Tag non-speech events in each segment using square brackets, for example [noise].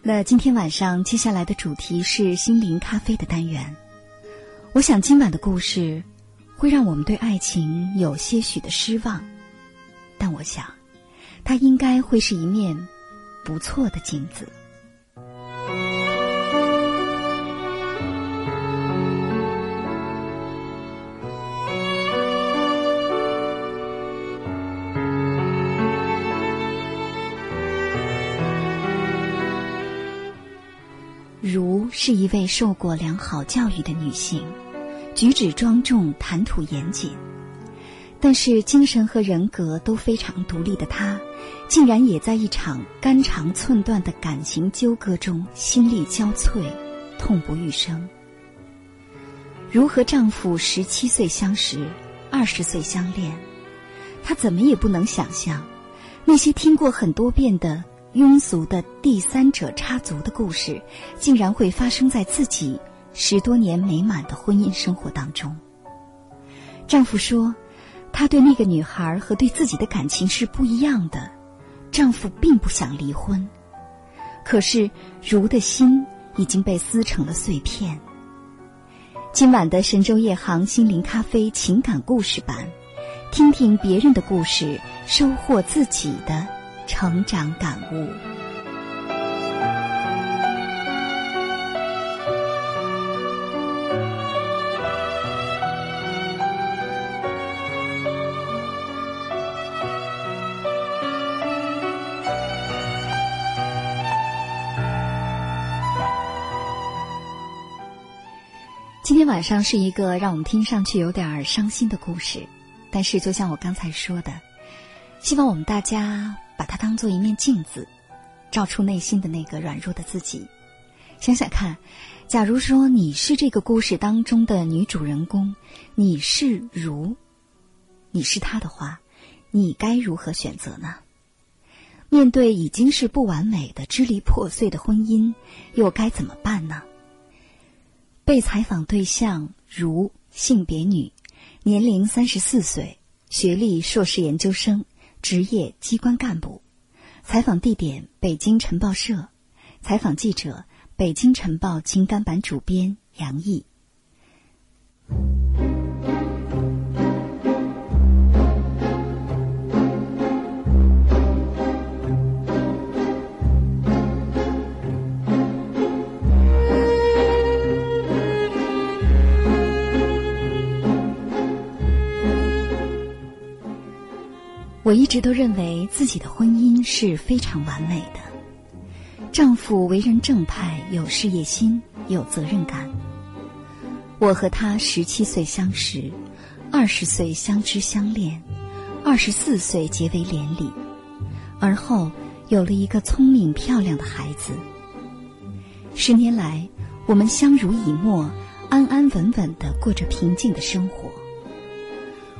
那今天晚上接下来的主题是心灵咖啡的单元。我想今晚的故事会让我们对爱情有些许的失望，但我想，它应该会是一面不错的镜子。是一位受过良好教育的女性，举止庄重，谈吐严谨，但是精神和人格都非常独立的她，竟然也在一场肝肠寸断的感情纠葛中心力交瘁，痛不欲生。如和丈夫十七岁相识，二十岁相恋，她怎么也不能想象，那些听过很多遍的。庸俗的第三者插足的故事，竟然会发生在自己十多年美满的婚姻生活当中。丈夫说，他对那个女孩和对自己的感情是不一样的。丈夫并不想离婚，可是如的心已经被撕成了碎片。今晚的神州夜航心灵咖啡情感故事版，听听别人的故事，收获自己的。成长感悟。今天晚上是一个让我们听上去有点伤心的故事，但是就像我刚才说的，希望我们大家。把它当做一面镜子，照出内心的那个软弱的自己。想想看，假如说你是这个故事当中的女主人公，你是如，你是他的话，你该如何选择呢？面对已经是不完美的、支离破碎的婚姻，又该怎么办呢？被采访对象如性别女，年龄三十四岁，学历硕士研究生。职业机关干部，采访地点北京晨报社，采访记者北京晨报情感版主编杨毅。我一直都认为自己的婚姻是非常完美的，丈夫为人正派，有事业心，有责任感。我和他十七岁相识，二十岁相知相恋，二十四岁结为连理，而后有了一个聪明漂亮的孩子。十年来，我们相濡以沫，安安稳稳的过着平静的生活。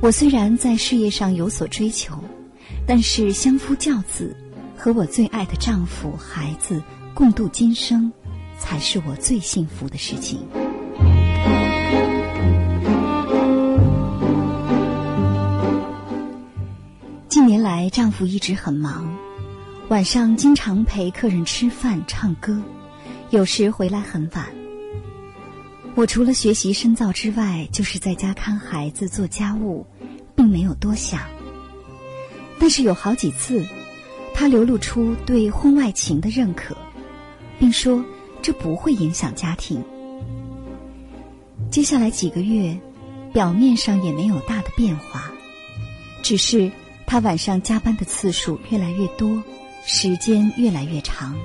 我虽然在事业上有所追求，但是相夫教子，和我最爱的丈夫、孩子共度今生，才是我最幸福的事情。近年来，丈夫一直很忙，晚上经常陪客人吃饭、唱歌，有时回来很晚。我除了学习深造之外，就是在家看孩子、做家务。并没有多想，但是有好几次，他流露出对婚外情的认可，并说这不会影响家庭。接下来几个月，表面上也没有大的变化，只是他晚上加班的次数越来越多，时间越来越长，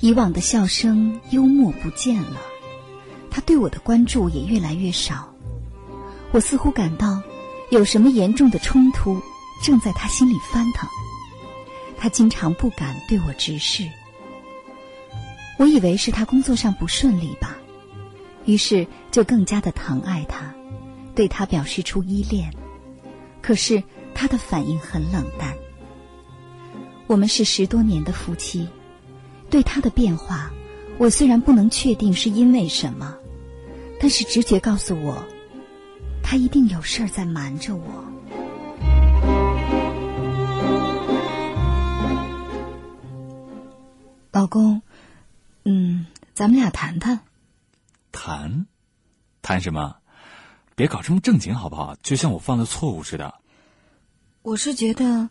以往的笑声、幽默不见了，他对我的关注也越来越少，我似乎感到。有什么严重的冲突正在他心里翻腾，他经常不敢对我直视。我以为是他工作上不顺利吧，于是就更加的疼爱他，对他表示出依恋。可是他的反应很冷淡。我们是十多年的夫妻，对他的变化，我虽然不能确定是因为什么，但是直觉告诉我，他一定有事儿在瞒着我。老公，嗯，咱们俩谈谈。谈，谈什么？别搞这么正经好不好？就像我犯了错误似的。我是觉得。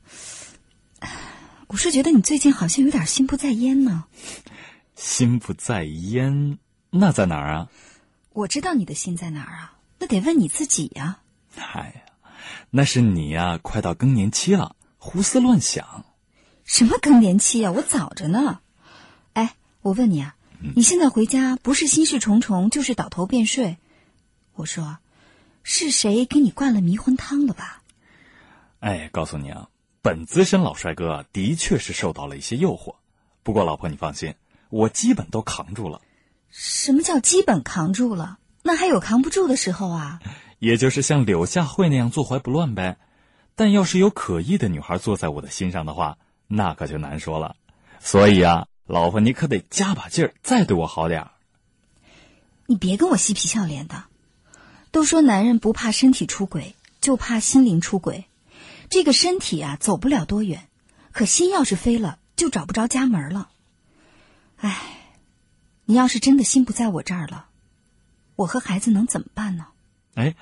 我是觉得你最近好像有点心不在焉呢。心不在焉，那在哪儿啊？我知道你的心在哪儿啊，那得问你自己呀。哎呀，那是你呀，快到更年期了，胡思乱想。什么更年期呀？我早着呢。哎，我问你啊，你现在回家不是心事重重，就是倒头便睡。我说，是谁给你灌了迷魂汤了吧？哎，告诉你啊。本资深老帅哥的确是受到了一些诱惑，不过老婆你放心，我基本都扛住了。什么叫基本扛住了？那还有扛不住的时候啊？也就是像柳下惠那样坐怀不乱呗。但要是有可疑的女孩坐在我的心上的话，那可就难说了。所以啊，老婆你可得加把劲儿，再对我好点儿。你别跟我嬉皮笑脸的。都说男人不怕身体出轨，就怕心灵出轨。这个身体啊，走不了多远，可心要是飞了，就找不着家门了。唉，你要是真的心不在我这儿了，我和孩子能怎么办呢？哎，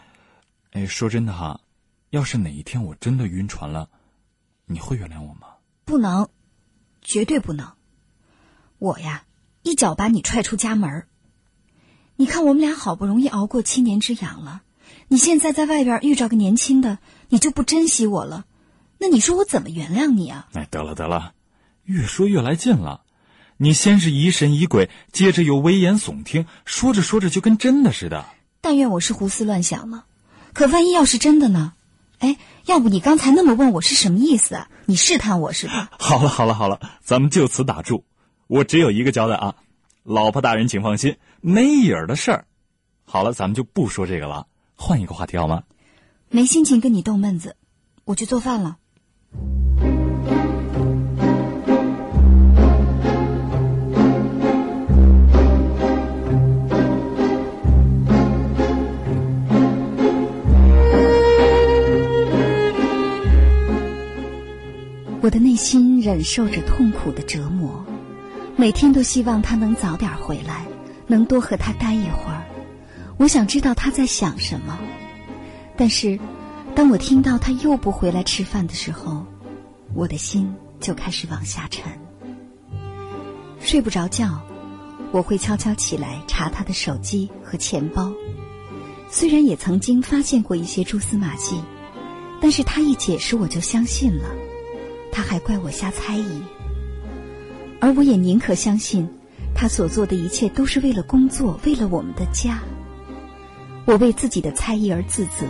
哎，说真的哈，要是哪一天我真的晕船了，你会原谅我吗？不能，绝对不能。我呀，一脚把你踹出家门。你看，我们俩好不容易熬过七年之痒了。你现在在外边遇着个年轻的，你就不珍惜我了，那你说我怎么原谅你啊？哎，得了得了，越说越来劲了。你先是疑神疑鬼，接着又危言耸听，说着说着就跟真的似的。但愿我是胡思乱想呢，可万一要是真的呢？哎，要不你刚才那么问我是什么意思啊？你试探我是吧？[laughs] 好了好了好了，咱们就此打住。我只有一个交代啊，老婆大人请放心，没影儿的事儿。好了，咱们就不说这个了。换一个话题好吗？没心情跟你逗闷子，我去做饭了。我的内心忍受着痛苦的折磨，每天都希望他能早点回来，能多和他待一会儿。我想知道他在想什么，但是当我听到他又不回来吃饭的时候，我的心就开始往下沉。睡不着觉，我会悄悄起来查他的手机和钱包。虽然也曾经发现过一些蛛丝马迹，但是他一解释我就相信了，他还怪我瞎猜疑，而我也宁可相信他所做的一切都是为了工作，为了我们的家。我为自己的猜疑而自责，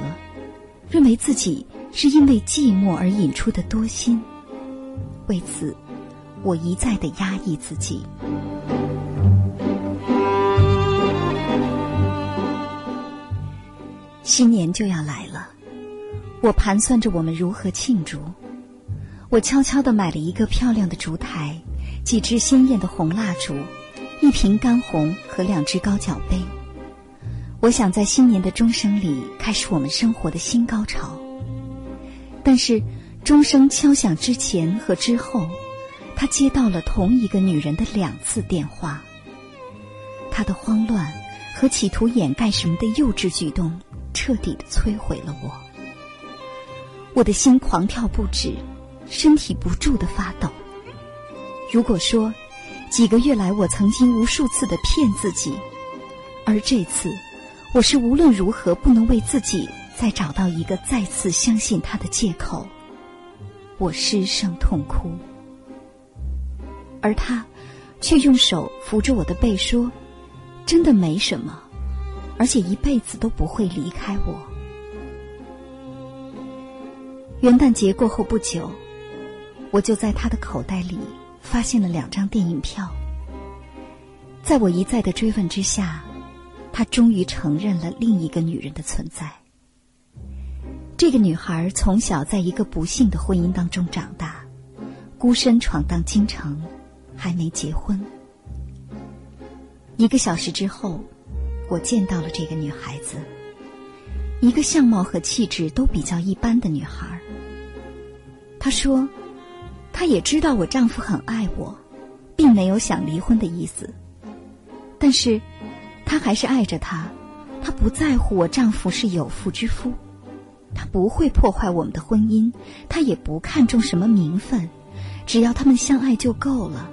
认为自己是因为寂寞而引出的多心。为此，我一再的压抑自己。新年就要来了，我盘算着我们如何庆祝。我悄悄的买了一个漂亮的烛台，几支鲜艳的红蜡烛，一瓶干红和两只高脚杯。我想在新年的钟声里开始我们生活的新高潮，但是钟声敲响之前和之后，他接到了同一个女人的两次电话。他的慌乱和企图掩盖什么的幼稚举动，彻底的摧毁了我。我的心狂跳不止，身体不住的发抖。如果说几个月来我曾经无数次的骗自己，而这次。我是无论如何不能为自己再找到一个再次相信他的借口，我失声痛哭，而他却用手扶着我的背说：“真的没什么，而且一辈子都不会离开我。”元旦节过后不久，我就在他的口袋里发现了两张电影票。在我一再的追问之下，他终于承认了另一个女人的存在。这个女孩从小在一个不幸的婚姻当中长大，孤身闯荡京城，还没结婚。一个小时之后，我见到了这个女孩子，一个相貌和气质都比较一般的女孩。她说，她也知道我丈夫很爱我，并没有想离婚的意思，但是，她还是爱着他。她不在乎我丈夫是有妇之夫，她不会破坏我们的婚姻，她也不看重什么名分，只要他们相爱就够了。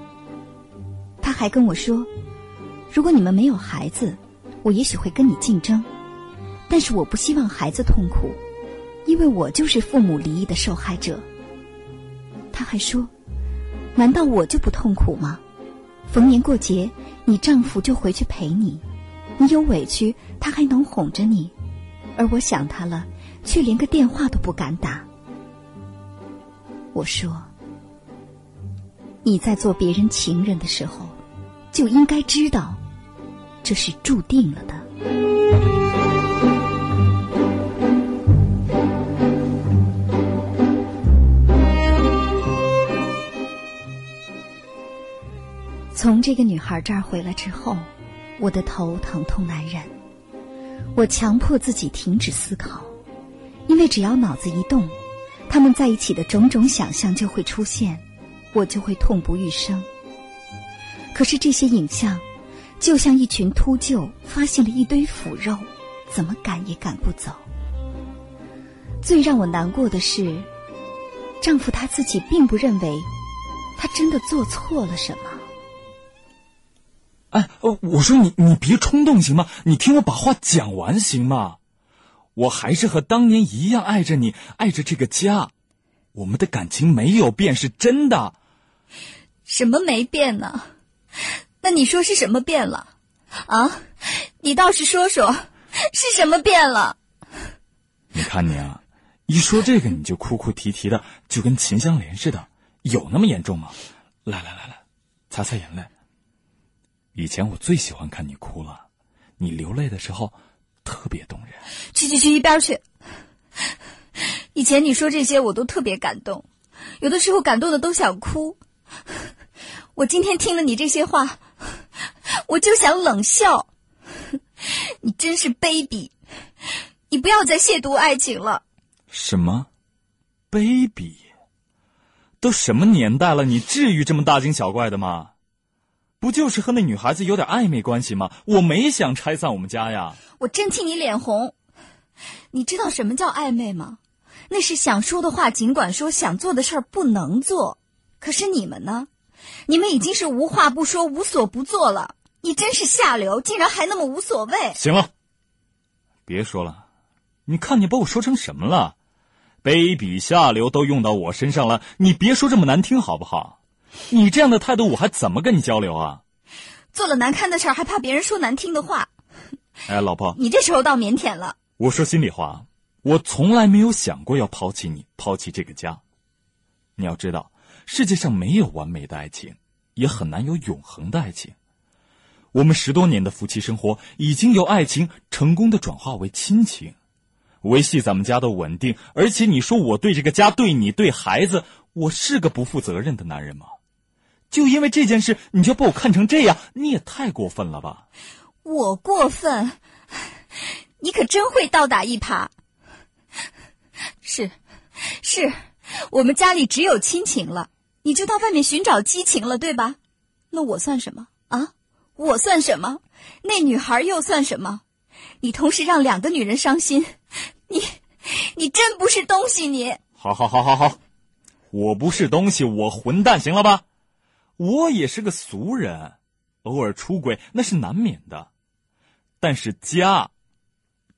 她还跟我说。如果你们没有孩子，我也许会跟你竞争，但是我不希望孩子痛苦，因为我就是父母离异的受害者。他还说：“难道我就不痛苦吗？逢年过节，你丈夫就回去陪你，你有委屈，他还能哄着你，而我想他了，却连个电话都不敢打。”我说：“你在做别人情人的时候，就应该知道。”这是注定了的。从这个女孩这儿回来之后，我的头疼痛难忍。我强迫自己停止思考，因为只要脑子一动，他们在一起的种种想象就会出现，我就会痛不欲生。可是这些影像。就像一群秃鹫发现了一堆腐肉，怎么赶也赶不走。最让我难过的是，丈夫他自己并不认为他真的做错了什么。哎，我说你，你别冲动行吗？你听我把话讲完行吗？我还是和当年一样爱着你，爱着这个家，我们的感情没有变，是真的。什么没变呢？那你说是什么变了？啊，你倒是说说，是什么变了？你看你啊，一说这个你就哭哭啼啼的，就跟秦香莲似的，有那么严重吗？来来来来，擦擦眼泪。以前我最喜欢看你哭了，你流泪的时候特别动人。去去去一边去！以前你说这些我都特别感动，有的时候感动的都想哭。我今天听了你这些话。我就想冷笑，你真是卑鄙！你不要再亵渎爱情了。什么？卑鄙？都什么年代了，你至于这么大惊小怪的吗？不就是和那女孩子有点暧昧关系吗？我没想拆散我们家呀。我真替你脸红。你知道什么叫暧昧吗？那是想说的话尽管说，想做的事儿不能做。可是你们呢？你们已经是无话不说、无所不做了。你真是下流，竟然还那么无所谓。行了，别说了。你看你把我说成什么了？卑鄙下流都用到我身上了，你别说这么难听好不好？你这样的态度，我还怎么跟你交流啊？做了难堪的事儿，还怕别人说难听的话？哎，老婆，你这时候倒腼腆了。我说心里话，我从来没有想过要抛弃你，抛弃这个家。你要知道，世界上没有完美的爱情，也很难有永恒的爱情。我们十多年的夫妻生活，已经由爱情成功的转化为亲情，维系咱们家的稳定。而且你说我对这个家、对你、对孩子，我是个不负责任的男人吗？就因为这件事，你就把我看成这样，你也太过分了吧？我过分？你可真会倒打一耙。是，是，我们家里只有亲情了，你就到外面寻找激情了，对吧？那我算什么啊？我算什么？那女孩又算什么？你同时让两个女人伤心，你，你真不是东西！你，好好好好好，我不是东西，我混蛋，行了吧？我也是个俗人，偶尔出轨那是难免的，但是家，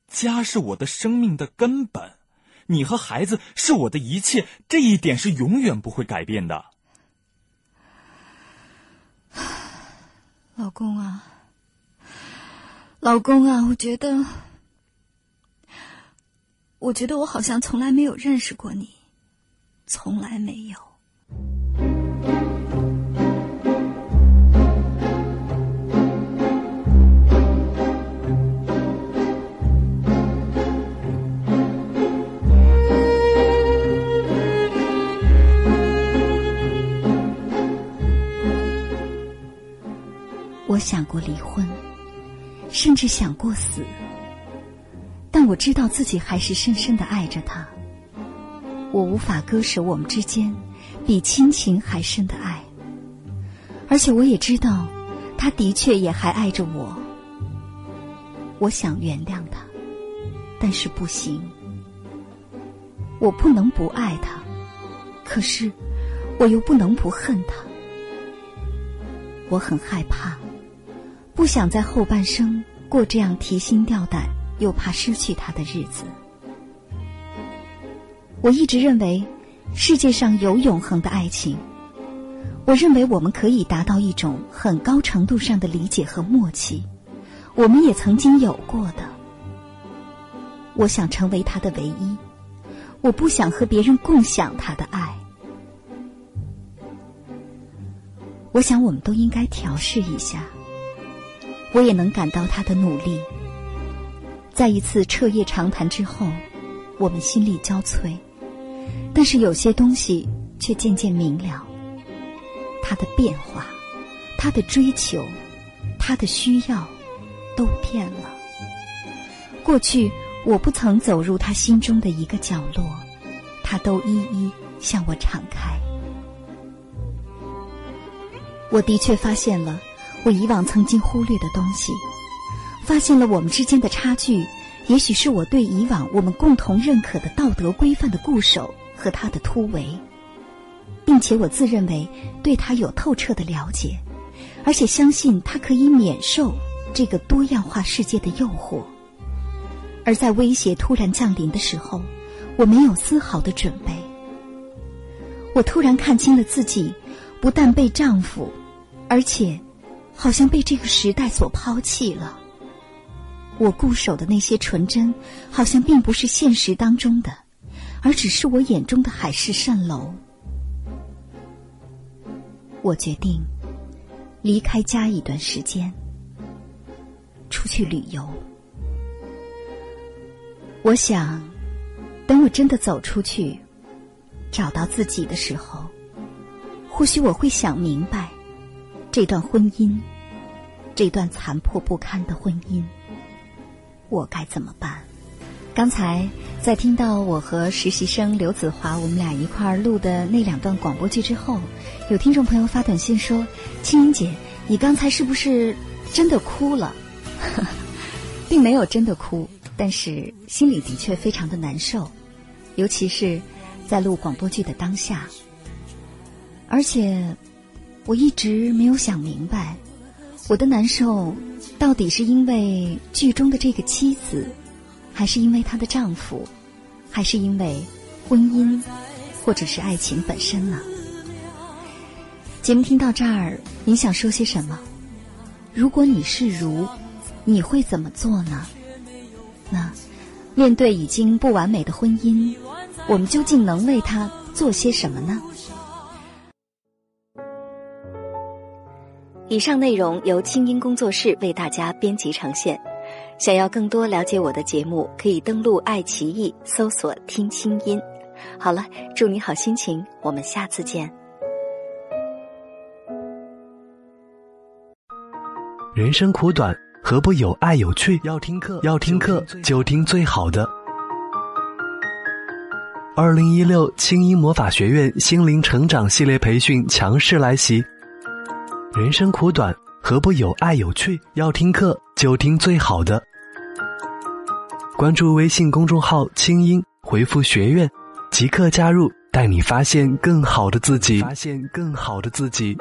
家是我的生命的根本，你和孩子是我的一切，这一点是永远不会改变的。老公啊，老公啊，我觉得，我觉得我好像从来没有认识过你，从来没有。想过离婚，甚至想过死，但我知道自己还是深深的爱着他。我无法割舍我们之间比亲情还深的爱，而且我也知道，他的确也还爱着我。我想原谅他，但是不行。我不能不爱他，可是我又不能不恨他。我很害怕，不想在后半生过这样提心吊胆又怕失去他的日子。我一直认为，世界上有永恒的爱情。我认为我们可以达到一种很高程度上的理解和默契，我们也曾经有过的。我想成为他的唯一。我不想和别人共享他的爱。我想我们都应该调试一下。我也能感到他的努力。在一次彻夜长谈之后，我们心力交瘁，但是有些东西却渐渐明了。他的变化，他的追求，他的需要，都变了。过去。我不曾走入他心中的一个角落，他都一一向我敞开。我的确发现了我以往曾经忽略的东西，发现了我们之间的差距，也许是我对以往我们共同认可的道德规范的固守和他的突围，并且我自认为对他有透彻的了解，而且相信他可以免受这个多样化世界的诱惑。而在威胁突然降临的时候，我没有丝毫的准备。我突然看清了自己，不但被丈夫，而且好像被这个时代所抛弃了。我固守的那些纯真，好像并不是现实当中的，而只是我眼中的海市蜃楼。我决定离开家一段时间，出去旅游。我想，等我真的走出去，找到自己的时候，或许我会想明白，这段婚姻，这段残破不堪的婚姻，我该怎么办？刚才在听到我和实习生刘子华我们俩一块儿录的那两段广播剧之后，有听众朋友发短信说：“青音姐，你刚才是不是真的哭了？” [laughs] 并没有真的哭。但是心里的确非常的难受，尤其是在录广播剧的当下。而且我一直没有想明白，我的难受到底是因为剧中的这个妻子，还是因为她的丈夫，还是因为婚姻，或者是爱情本身呢？节目听到这儿，你想说些什么？如果你是如，你会怎么做呢？那，面对已经不完美的婚姻，我们究竟能为他做些什么呢？以上内容由清音工作室为大家编辑呈现。想要更多了解我的节目，可以登录爱奇艺搜索“听清音”。好了，祝你好心情，我们下次见。人生苦短。何不有爱有趣？要听课，要听课就听最好的。二零一六青音魔法学院心灵成长系列培训强势来袭。人生苦短，何不有爱有趣？要听课就听最好的。关注微信公众号“清音”，回复“学院”，即刻加入，带你发现更好的自己。发现更好的自己。